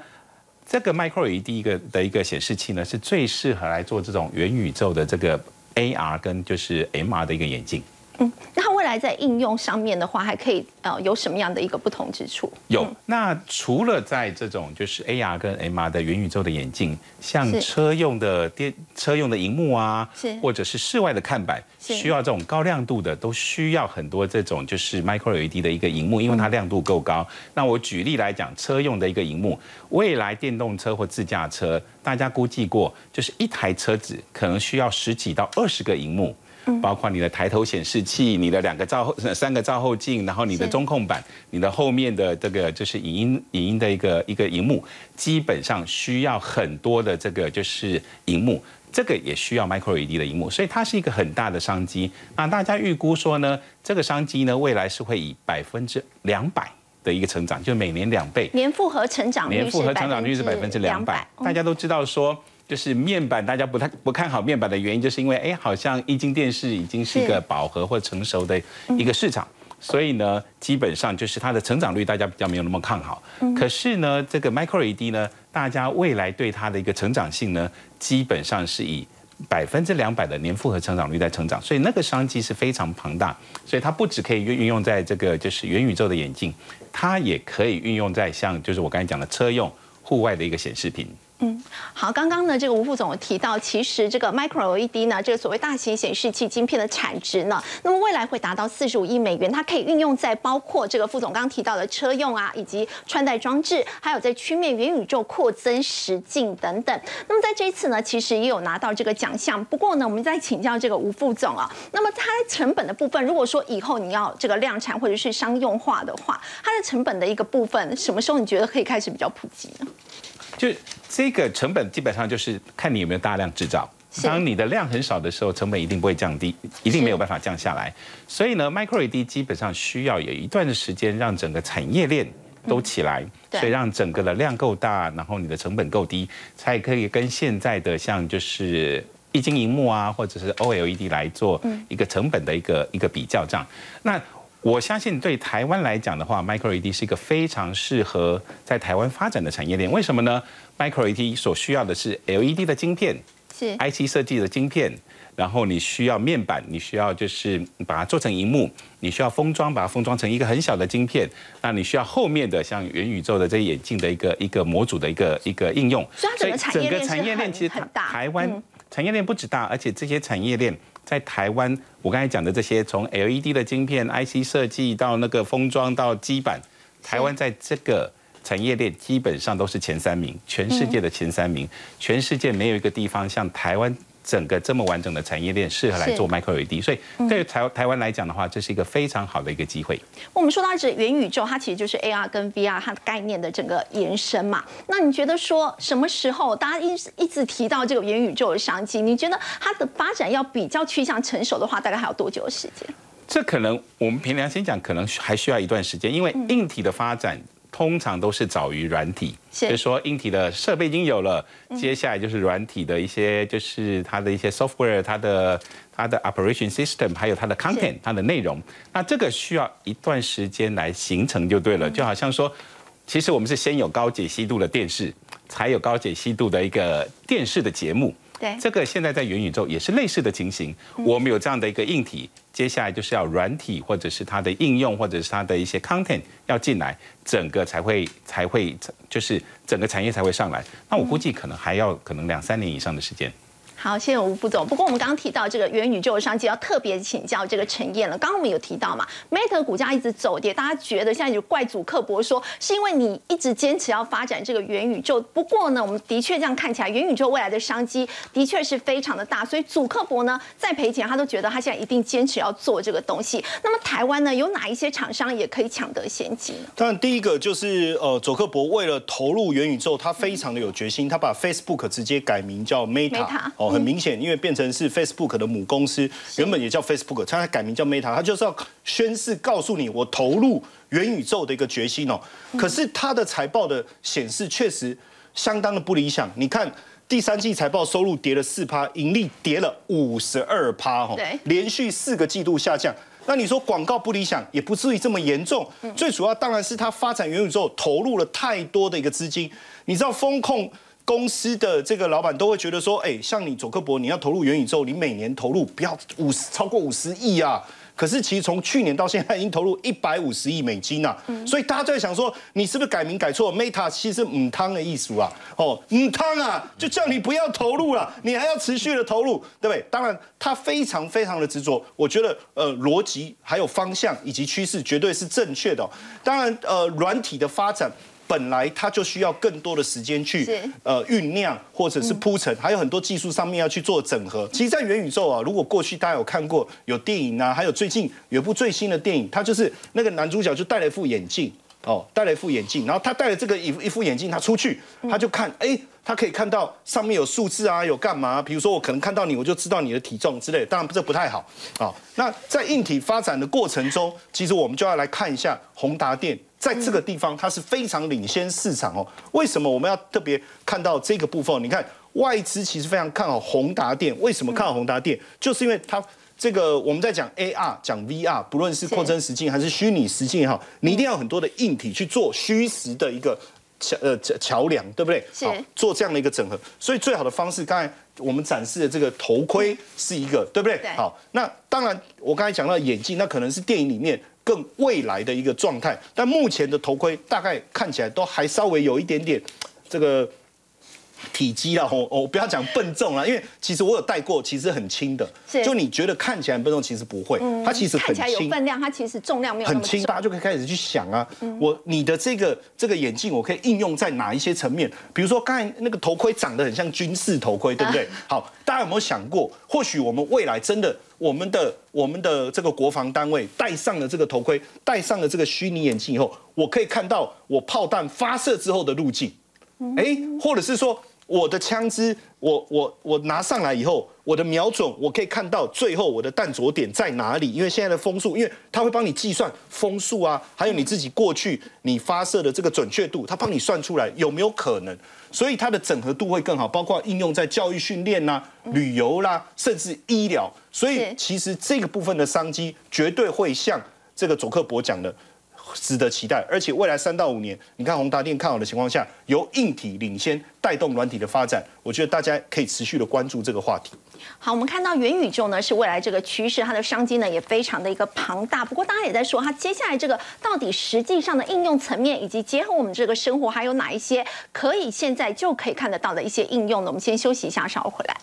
这个 Micro LED 一个的一个显示器呢，是最适合来做这种元宇宙的这个 AR 跟就是 MR 的一个眼镜。嗯，那它未来在应用上面的话，还可以呃有什么样的一个不同之处？有，那除了在这种就是 AR 跟 MR 的元宇宙的眼镜，像车用的电车用的荧幕啊，是或者是室外的看板，需要这种高亮度的，都需要很多这种就是 Micro LED 的一个荧幕，因为它亮度够高。那我举例来讲，车用的一个荧幕，未来电动车或自驾车，大家估计过，就是一台车子可能需要十几到二十个荧幕。包括你的抬头显示器、你的两个照后、三个照后镜，然后你的中控板、你的后面的这个就是影音影音的一个一个荧幕，基本上需要很多的这个就是荧幕，这个也需要 Micro LED 的荧幕，所以它是一个很大的商机。那大家预估说呢，这个商机呢，未来是会以百分之两百。的一个成长，就每年两倍，年复合成长率年复合成长率是百分之两百。大家都知道说，就是面板，大家不太不看好面板的原因，就是因为哎，好像液晶电视已经是一个饱和或成熟的一个市场，所以呢，基本上就是它的成长率大家比较没有那么看好。可是呢，这个 Micro LED 呢，大家未来对它的一个成长性呢，基本上是以。百分之两百的年复合成长率在成长，所以那个商机是非常庞大，所以它不只可以运运用在这个就是元宇宙的眼镜，它也可以运用在像就是我刚才讲的车用、户外的一个显示屏。嗯，好，刚刚呢，这个吴副总有提到，其实这个 Micro LED 呢，这个所谓大型显示器晶片的产值呢，那么未来会达到四十五亿美元，它可以运用在包括这个副总刚提到的车用啊，以及穿戴装置，还有在曲面元宇宙扩增实境等等。那么在这一次呢，其实也有拿到这个奖项。不过呢，我们再请教这个吴副总啊，那么它成本的部分，如果说以后你要这个量产或者是商用化的话，它的成本的一个部分，什么时候你觉得可以开始比较普及呢？就这个成本基本上就是看你有没有大量制造。当你的量很少的时候，成本一定不会降低，一定没有办法降下来。所以呢，Micro LED 基本上需要有一段的时间让整个产业链都起来，所以让整个的量够大，然后你的成本够低，才可以跟现在的像就是液晶荧幕啊，或者是 OLED 来做一个成本的一个一个比较这样。那我相信对台湾来讲的话，Micro LED 是一个非常适合在台湾发展的产业链。为什么呢？Micro LED 所需要的是 LED 的晶片，是 IC 设计的晶片，然后你需要面板，你需要就是把它做成荧幕，你需要封装，把它封装成一个很小的晶片。那你需要后面的像元宇宙的这些眼镜的一个一个模组的一个一个应用。所以整个产业链其实很大，台湾产业链不止大，而且这些产业链。在台湾，我刚才讲的这些，从 LED 的晶片、IC 设计到那个封装到基板，台湾在这个产业链基本上都是前三名，全世界的前三名，全世界没有一个地方像台湾。整个这么完整的产业链适合来做 Micro LED，所以对台台湾来讲的话，这是一个非常好的一个机会。我们说到这元宇宙，它其实就是 AR 跟 VR 它的概念的整个延伸嘛。那你觉得说什么时候大家一一直提到这个元宇宙的商机？你觉得它的发展要比较趋向成熟的话，大概还有多久的时间？这可能我们凭良心讲，可能还需要一段时间，因为硬体的发展。通常都是早于软体，就是说硬体的设备已经有了，接下来就是软体的一些，就是它的一些 software，它的它的 operation system，还有它的 content，它的内容。那这个需要一段时间来形成就对了。就好像说，其实我们是先有高解析度的电视，才有高解析度的一个电视的节目。对，这个现在在元宇宙也是类似的情形。我们有这样的一个硬体。接下来就是要软体，或者是它的应用，或者是它的一些 content 要进来，整个才会才会就是整个产业才会上来。那我估计可能还要可能两三年以上的时间。好，谢谢吴副总。不过我们刚刚提到这个元宇宙的商机，要特别请教这个陈燕了。刚刚我们有提到嘛，Meta 股价一直走跌，大家觉得现在就怪祖克伯说是因为你一直坚持要发展这个元宇宙。不过呢，我们的确这样看起来，元宇宙未来的商机的确是非常的大。所以祖克伯呢，再赔钱，他都觉得他现在一定坚持要做这个东西。那么台湾呢，有哪一些厂商也可以抢得先机呢？当然，第一个就是呃，佐克伯为了投入元宇宙，他非常的有决心，他把 Facebook 直接改名叫 Meta。哦，很明显，因为变。成是 Facebook 的母公司，原本也叫 Facebook，它改名叫 Meta，它就是要宣誓告诉你我投入元宇宙的一个决心哦。可是它的财报的显示确实相当的不理想。你看第三季财报收入跌了四趴，盈利跌了五十二趴，哈，连续四个季度下降。那你说广告不理想，也不至于这么严重。最主要当然是它发展元宇宙投入了太多的一个资金。你知道风控？公司的这个老板都会觉得说，哎，像你佐克伯，你要投入元宇宙，你每年投入不要五十超过五十亿啊。可是其实从去年到现在已经投入一百五十亿美金啊，所以大家在想说，你是不是改名改错？Meta 其实母汤的意思啊，哦，母汤啊，就叫你不要投入了，你还要持续的投入，对不对？当然，他非常非常的执着，我觉得呃逻辑还有方向以及趋势绝对是正确的。当然，呃，软体的发展。本来它就需要更多的时间去呃酝酿或者是铺陈，还有很多技术上面要去做整合。其实，在元宇宙啊，如果过去大家有看过有电影啊，还有最近有部最新的电影，它就是那个男主角就戴了一副眼镜。哦，戴了一副眼镜，然后他戴了这个一一副眼镜，他出去，他就看，哎，他可以看到上面有数字啊，有干嘛？比如说我可能看到你，我就知道你的体重之类。当然这不太好啊。那在硬体发展的过程中，其实我们就要来看一下宏达电在这个地方，它是非常领先市场哦。为什么我们要特别看到这个部分？你看外资其实非常看好宏达电，为什么看好宏达电？就是因为它。这个我们在讲 AR，讲 VR，不论是扩增实境还是虚拟实境也好，你一定要很多的硬体去做虚实的一个桥呃桥梁，对不对？好，做这样的一个整合。所以最好的方式，刚才我们展示的这个头盔是一个，对不对？好，那当然我刚才讲到眼镜，那可能是电影里面更未来的一个状态，但目前的头盔大概看起来都还稍微有一点点这个。体积啦，我我不要讲笨重啦，因为其实我有戴过，其实很轻的。就你觉得看起来笨重，其实不会，它其实很轻。看起来有分量，它其实重量没有很轻。大家就可以开始去想啊，我你的这个这个眼镜，我可以应用在哪一些层面？比如说刚才那个头盔长得很像军事头盔，对不对？好，大家有没有想过，或许我们未来真的，我们的我们的这个国防单位戴上了这个头盔，戴上了这个虚拟眼镜以后，我可以看到我炮弹发射之后的路径，哎，或者是说。我的枪支，我我我拿上来以后，我的瞄准，我可以看到最后我的弹着点在哪里。因为现在的风速，因为它会帮你计算风速啊，还有你自己过去你发射的这个准确度，它帮你算出来有没有可能，所以它的整合度会更好，包括应用在教育训练呐、旅游啦，甚至医疗。所以其实这个部分的商机绝对会像这个佐克伯讲的。值得期待，而且未来三到五年，你看宏达电看好的情况下，由硬体领先带动软体的发展，我觉得大家可以持续的关注这个话题。好，我们看到元宇宙呢是未来这个趋势，它的商机呢也非常的一个庞大。不过大家也在说，它接下来这个到底实际上的应用层面，以及结合我们这个生活，还有哪一些可以现在就可以看得到的一些应用呢？我们先休息一下，稍后回来。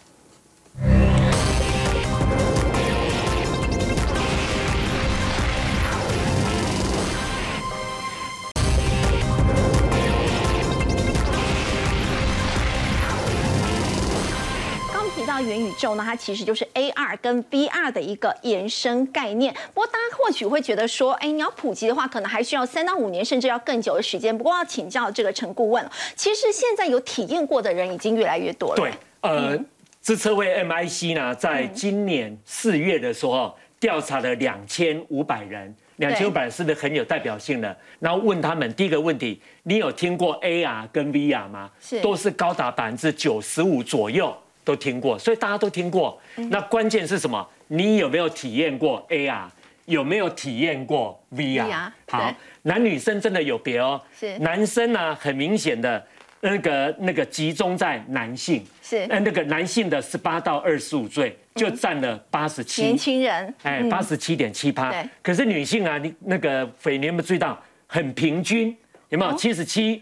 元宇宙呢，它其实就是 AR 跟 VR 的一个延伸概念。不过，大家或许会觉得说，哎，你要普及的话，可能还需要三到五年，甚至要更久的时间。不过，要请教这个陈顾问，其实现在有体验过的人已经越来越多了。对，呃，自测会 MIC 呢，在今年四月的时候调查了两千五百人，两千五百人是不是很有代表性的？然后问他们第一个问题：你有听过 AR 跟 VR 吗？是，都是高达百分之九十五左右。都听过，所以大家都听过。那关键是什么？你有没有体验过 AR？有没有体验过 VR？好，男女生真的有别哦。是，男生呢，很明显的那个那个集中在男性。是，那那个男性的十八到二十五岁就占了八十七。年轻人，哎，八十七点七八。可是女性啊，你那个匪你有没有注意到？很平均，有没有？七十七，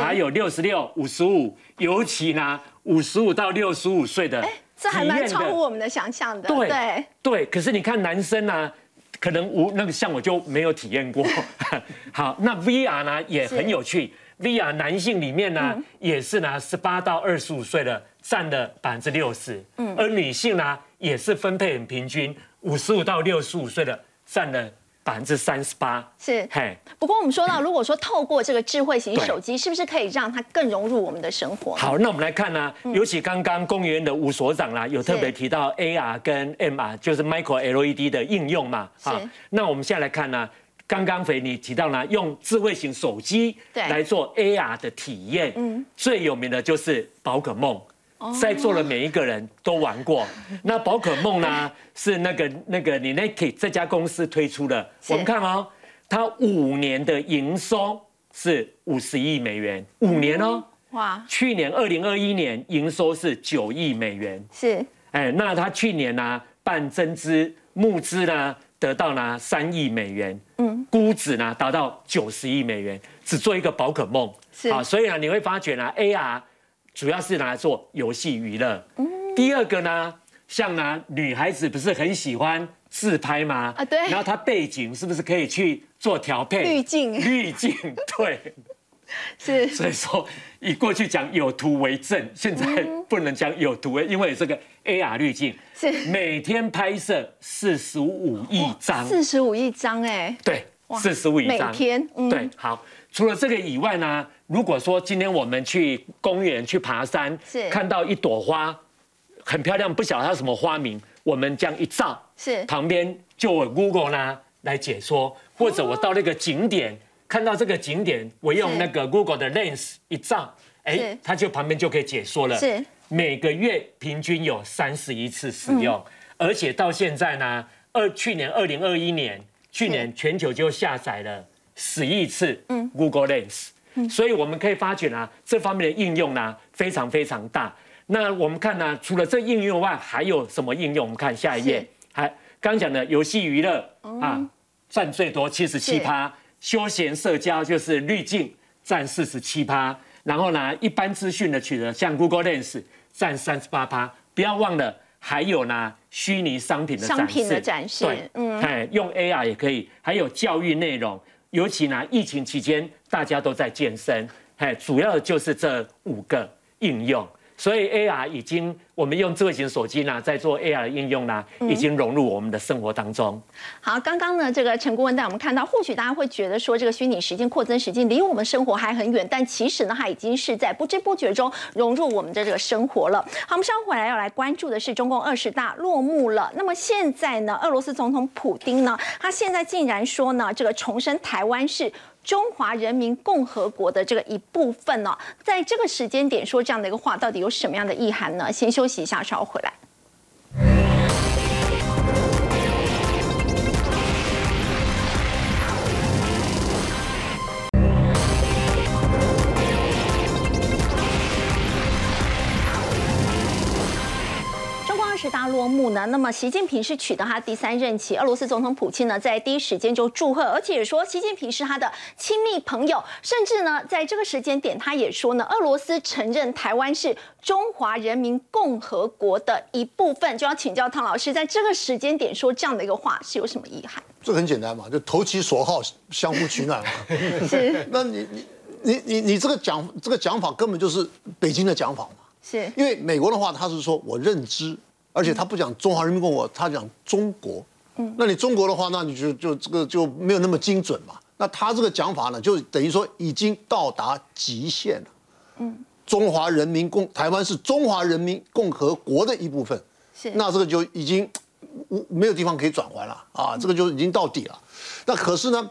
还有六十六、五十五，尤其呢。五十五到六十五岁的，哎，这还蛮超乎我们的想象的。对对，可是你看男生呢，可能无那个像我就没有体验过。好，那 VR 呢也很有趣，VR 男性里面呢也是呢十八到二十五岁的占了百分之六十，嗯，而女性呢也是分配很平均，五十五到六十五岁的占了。百分之三十八是，嘿。不过我们说到，如果说透过这个智慧型手机，是不是可以让它更融入我们的生活？好，那我们来看呢，尤其刚刚公园的吴所长啦，有特别提到 AR 跟 MR，就是 Micro LED 的应用嘛。是。那我们现在来看呢，刚刚肥你提到呢，用智慧型手机来做 AR 的体验，嗯，最有名的就是宝可梦。在座的每一个人都玩过，那宝可梦呢？是那个那个你 Nike 这家公司推出的。我们看哦，它五年的营收是五十亿美元，五年哦。哇！去年二零二一年营收是九亿美元。是。哎，那他去年呢办增资募资呢得到呢三亿美元，嗯，估值呢达到九十亿美元，只做一个宝可梦。是。啊，所以呢你会发觉呢 AR。主要是拿来做游戏娱乐。第二个呢，像呢，女孩子不是很喜欢自拍吗？啊，对。然后它背景是不是可以去做调配？滤镜。滤镜，对。是，所以说以过去讲有图为证，现在不能讲有图为，因为这个 AR 滤镜是每天拍摄四十五亿张，四十五亿张哎，对，四十五亿张，每天，对，好。除了这个以外呢，如果说今天我们去公园去爬山，是。看到一朵花很漂亮，不晓得它什么花名，我们这样一照，是。旁边就有 Google 呢来解说，或者我到那个景点看到这个景点，我用那个 Google 的 Lens 一照，哎，它就旁边就可以解说了。是。每个月平均有三十一次使用，而且到现在呢，二去年二零二一年，去年全球就下载了。十亿次，Google Lens，所以我们可以发觉呢，这方面的应用呢非常非常大。那我们看呢，除了这应用外，还有什么应用？我们看下一页，还刚讲的游戏娱乐啊，占最多七十七趴，休闲社交就是滤镜占四十七趴，然后呢，一般资讯的取得像 Google Lens 占三十八趴。不要忘了，还有呢，虚拟商品的展示，展示，对，嗯，哎，用 AR 也可以，还有教育内容。尤其呢，疫情期间大家都在健身，哎，主要就是这五个应用。所以 AR 已经，我们用智慧型手机呢，在做 AR 的应用呢，已经融入我们的生活当中。好，刚刚呢，这个陈顾问带我们看到，或许大家会觉得说，这个虚拟实境、扩增实境离我们生活还很远，但其实呢，它已经是在不知不觉中融入我们的这个生活了。好，我们稍后回来要来关注的是中共二十大落幕了。那么现在呢，俄罗斯总统普京呢，他现在竟然说呢，这个重申台湾是。中华人民共和国的这个一部分呢，在这个时间点说这样的一个话，到底有什么样的意涵呢？先休息一下，稍后回来。那么习近平是取得他第三任期，俄罗斯总统普京呢，在第一时间就祝贺，而且说习近平是他的亲密朋友，甚至呢，在这个时间点，他也说呢，俄罗斯承认台湾是中华人民共和国的一部分。就要请教汤老师，在这个时间点说这样的一个话，是有什么遗憾？这很简单嘛，就投其所好，相互取暖嘛。是。那你你你你你这个讲这个讲法，根本就是北京的讲法嘛。是。因为美国的话，他是说我认知。而且他不讲中华人民共和国，他讲中国。嗯，那你中国的话，那你就就这个就没有那么精准嘛。那他这个讲法呢，就等于说已经到达极限了。嗯，中华人民共台湾是中华人民共和国的一部分。是，那这个就已经无没有地方可以转换了啊，这个就已经到底了。那可是呢，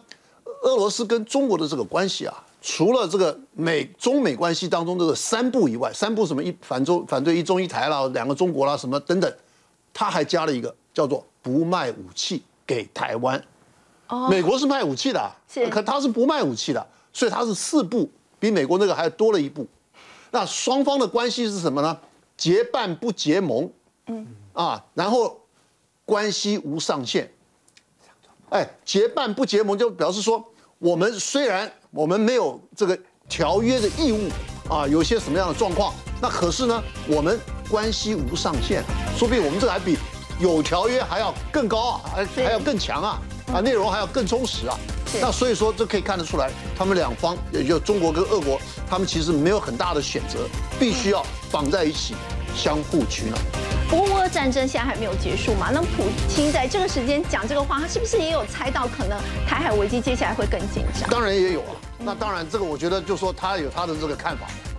俄罗斯跟中国的这个关系啊。除了这个美中美关系当中这个三不以外，三不什么一反中反对一中一台啦，两个中国啦什么等等，他还加了一个叫做不卖武器给台湾。哦，美国是卖武器的，可他是不卖武器的，所以他是四步比美国那个还多了一步。那双方的关系是什么呢？结伴不结盟。嗯啊，然后关系无上限。哎，结伴不结盟就表示说，我们虽然。我们没有这个条约的义务啊，有些什么样的状况？那可是呢，我们关系无上限，说不定我们这还比有条约还要更高啊，还还要更强啊，啊，内容还要更充实啊。那所以说，这可以看得出来，他们两方，也就中国跟俄国，他们其实没有很大的选择，必须要绑在一起，相互取暖。不过，俄战争现在还没有结束嘛？那普京在这个时间讲这个话，他是不是也有猜到可能台海危机接下来会更紧张？当然也有啊。那当然，这个我觉得就说他有他的这个看法。